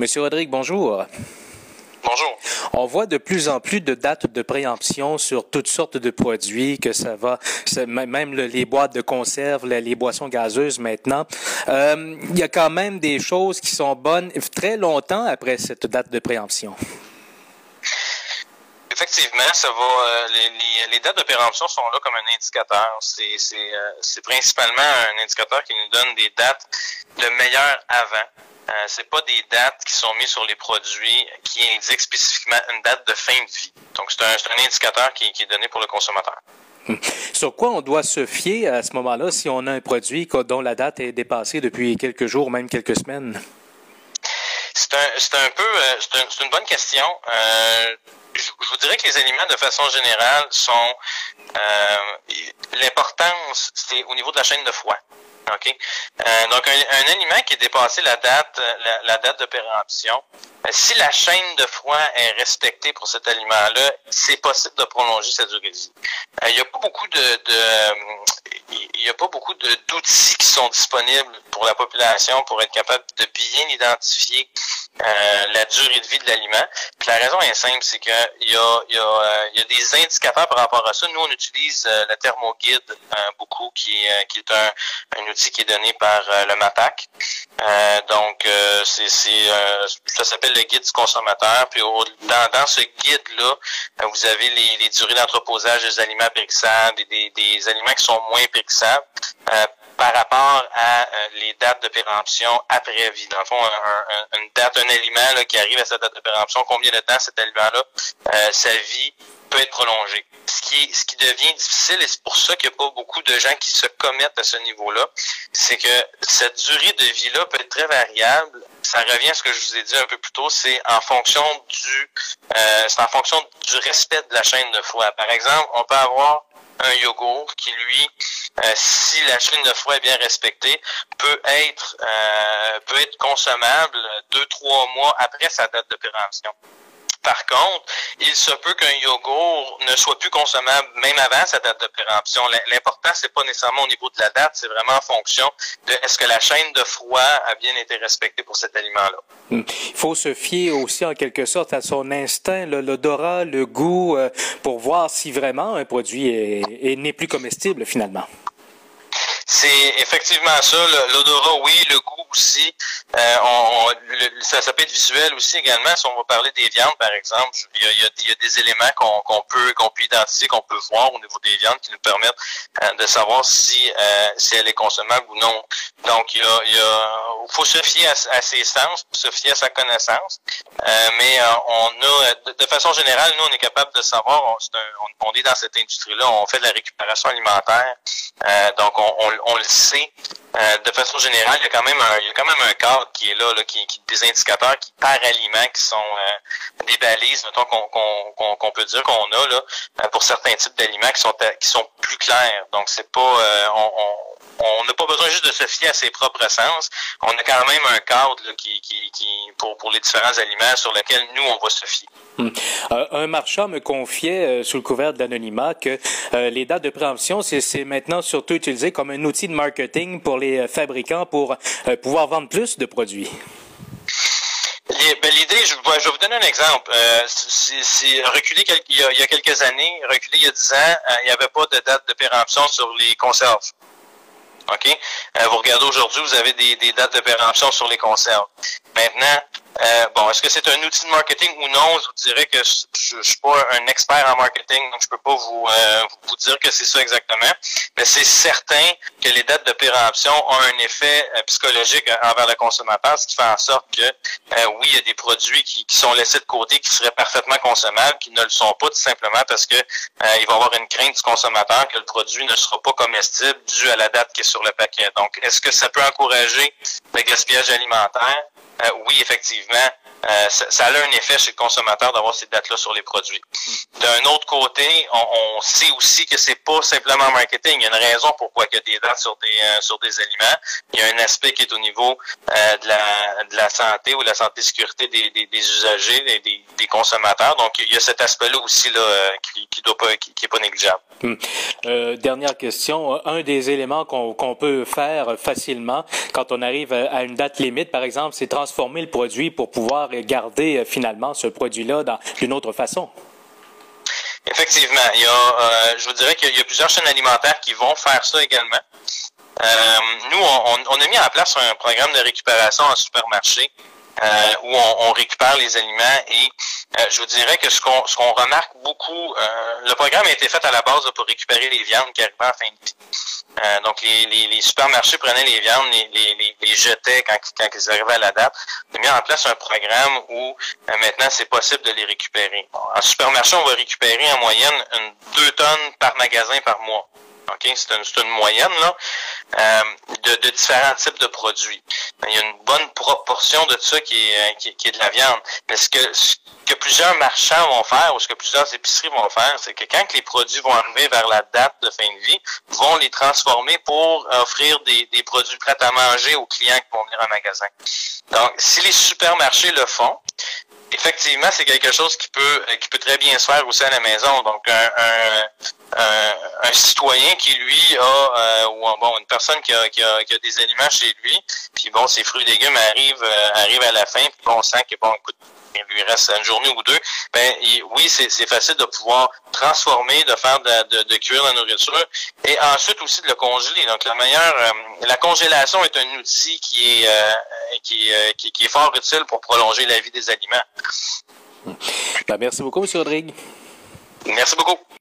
Monsieur Rodrigue, bonjour. Bonjour. On voit de plus en plus de dates de préemption sur toutes sortes de produits, que ça va, même les boîtes de conserve, les boissons gazeuses maintenant. Euh, il y a quand même des choses qui sont bonnes très longtemps après cette date de préemption. Effectivement, ça va. Euh, les, dates de péremption sont là comme un indicateur. Euh, c'est principalement un indicateur qui nous donne des dates de meilleur avant. Euh, c'est pas des dates qui sont mises sur les produits qui indiquent spécifiquement une date de fin de vie. Donc c'est un, indicateur qui, est donné pour le consommateur. Hmm. Sur quoi on doit se fier à ce moment-là si on a un produit dont la date est dépassée depuis quelques jours, même quelques semaines? C'est un, peu, c'est une bonne question je, vous dirais que les aliments, de façon générale, sont euh, l'importance, c'est au niveau de la chaîne de froid. OK? Euh, donc, un, aliment qui est dépassé la date, la, date de péremption, euh, si la chaîne de froid est respectée pour cet aliment-là, c'est possible de prolonger sa durée de vie. il n'y a pas beaucoup de, de il n'y a pas beaucoup d'outils qui sont disponibles pour la population pour être capable de bien identifier euh, la durée de vie de l'aliment. la raison est simple, c'est qu'il y a, y, a, euh, y a des indicateurs par rapport à ça. Nous, on utilise euh, le thermoguide beaucoup, qui qui est un, un, outil qui est donné par le MAPAC. donc, c'est, ça s'appelle le guide du consommateur. Puis dans, dans ce guide-là, vous avez les, les durées d'entreposage des aliments périssables et des, des aliments qui sont moins périssables par rapport à euh, les dates de péremption après vie. Dans le fond, une date, un aliment qui arrive à sa date de péremption, combien de temps cet aliment-là, euh, sa vie peut être prolongée. Ce qui, ce qui devient difficile, et c'est pour ça qu'il n'y a pas beaucoup de gens qui se commettent à ce niveau-là, c'est que cette durée de vie-là peut être très variable. Ça revient à ce que je vous ai dit un peu plus tôt, c'est en fonction du euh, c'est en fonction du respect de la chaîne de froid. Par exemple, on peut avoir un yogourt qui, lui, euh, si la chaîne de froid est bien respectée, peut être euh, peut être consommable deux, trois mois après sa date de péremption. Par contre, il se peut qu'un yogourt ne soit plus consommable même avant sa date de péremption. L'important, c'est pas nécessairement au niveau de la date, c'est vraiment en fonction de est-ce que la chaîne de froid a bien été respectée pour cet aliment-là. Hmm. Il faut se fier aussi en quelque sorte à son instinct, l'odorat, le goût, euh, pour voir si vraiment un produit n'est plus comestible finalement. C'est effectivement ça. L'odorat, oui, le goût aussi. Euh, on, ça, ça peut être visuel aussi également. Si on va parler des viandes, par exemple, il y a, il y a, des éléments qu'on peut qu'on peut identifier, qu'on peut voir au niveau des viandes qui nous permettent euh, de savoir si euh, si elle est consommable ou non. Donc, il y a, il y a faut se fier à, ses sens, se fier à sa connaissance. mais on a, de, façon générale, nous, on est capable de savoir. On, on, on est dans cette industrie-là. On fait de la récupération alimentaire. donc, on on le sait. Euh, de façon générale, il y a quand même un, il y a quand même un cadre qui est là, là qui, qui des indicateurs qui par aliment qui sont euh, des balises, mettons qu'on peut dire qu'on a là euh, pour certains types d'aliments qui sont qui sont plus clairs. Donc c'est pas on, on on n'a pas besoin juste de se fier à ses propres sens. On a quand même un cadre qui, qui, qui, pour, pour les différents aliments sur lesquels nous, on va se fier. Hmm. Euh, un marchand me confiait euh, sous le couvert de l'anonymat que euh, les dates de préemption, c'est maintenant surtout utilisé comme un outil de marketing pour les fabricants pour pouvoir vendre plus de produits. Ben, l'idée, je, je, vais vous donner un exemple. Euh, c'est reculé il y, a, il y, a, quelques années, reculé il y a 10 ans, il n'y avait pas de date de péremption sur les conserves. OK? Euh, vous regardez aujourd'hui, vous avez des, dates de péremption sur les conserves. Maintenant, euh, bon, est-ce que c'est un outil de marketing ou non? Je vous dirais que je, ne suis pas un expert en marketing, donc je peux pas vous, euh, vous dire que c'est ça exactement. Mais c'est certain que les dates de péremption ont un effet euh, psychologique envers le consommateur, ce qui fait en sorte que oui, il y a des produits qui, qui, sont laissés de côté qui seraient parfaitement consommables, qui ne le sont pas tout simplement parce que il va y avoir une crainte du consommateur que le produit ne sera pas comestible dû à la date qui est sur le paquet. Donc, est-ce que ça peut encourager le gaspillage alimentaire? Euh, oui, effectivement, euh, ça, a un effet chez le consommateur d'avoir ces dates-là sur les produits. D'un autre côté, on, sait aussi que c'est pas simplement marketing. Il y a une raison pourquoi il y a des dates sur des euh, sur des aliments. Il y a un aspect qui est au niveau de la de la santé ou de la santé sécurité des, des, usagers, des, des, consommateurs. Donc il y a cet aspect-là aussi là qui, qui doit pas qui, est pas négligeable. Hmm. dernière question. Un des éléments qu'on peut faire facilement quand on arrive à une date limite, par exemple, c'est transformer le produit pour pouvoir garder finalement ce produit-là d'une autre façon. Effectivement, il y a, je vous dirais qu'il y a plusieurs chaînes alimentaires qui vont faire ça également. nous, on, on, a mis en place un programme de récupération en supermarché euh, où on, récupère les aliments et euh, je vous dirais que ce qu'on ce qu'on remarque beaucoup, euh, le programme a été fait à la base pour récupérer les viandes qui arrivaient en fin de vie. donc les, les, supermarchés prenaient les viandes, les, les, les jetaient quand, quand ils arrivaient à la date. On a mis en place un programme où maintenant c'est possible de les récupérer. en supermarché, on va récupérer en moyenne une, deux tonnes par magasin par mois. OK? C'est une, une, moyenne là, euh, de, de, différents types de produits. Il y a une bonne proportion de ça qui est, euh, qui, est de la viande. Mais ce que, ce que plusieurs marchands vont faire ou ce que plusieurs épiceries vont faire, c'est que quand les produits vont arriver vers la date de fin de vie, vont les transformer pour offrir des, des produits prêts à manger aux clients qui vont venir en magasin. Donc, si les supermarchés le font, effectivement, c'est quelque chose qui peut qui peut très bien se faire aussi à la maison. Donc, un, un, un citoyen qui, lui, a, euh, ou bon, une personne qui a, qui, a, qui a, des aliments chez lui, puis bon, ses fruits et légumes arrivent, euh, arrivent à la fin, puis bon, on sent que, bon, écoute, il lui reste une journée ou deux, ben oui, c'est facile de pouvoir transformer, de faire de, de, cuire la nourriture et ensuite aussi de le congeler. Donc la meilleure, euh, la congélation est un outil qui est, qui, qui, qui, est fort utile pour prolonger la vie des aliments. Ben, merci beaucoup, M. Rodrigue. Merci beaucoup.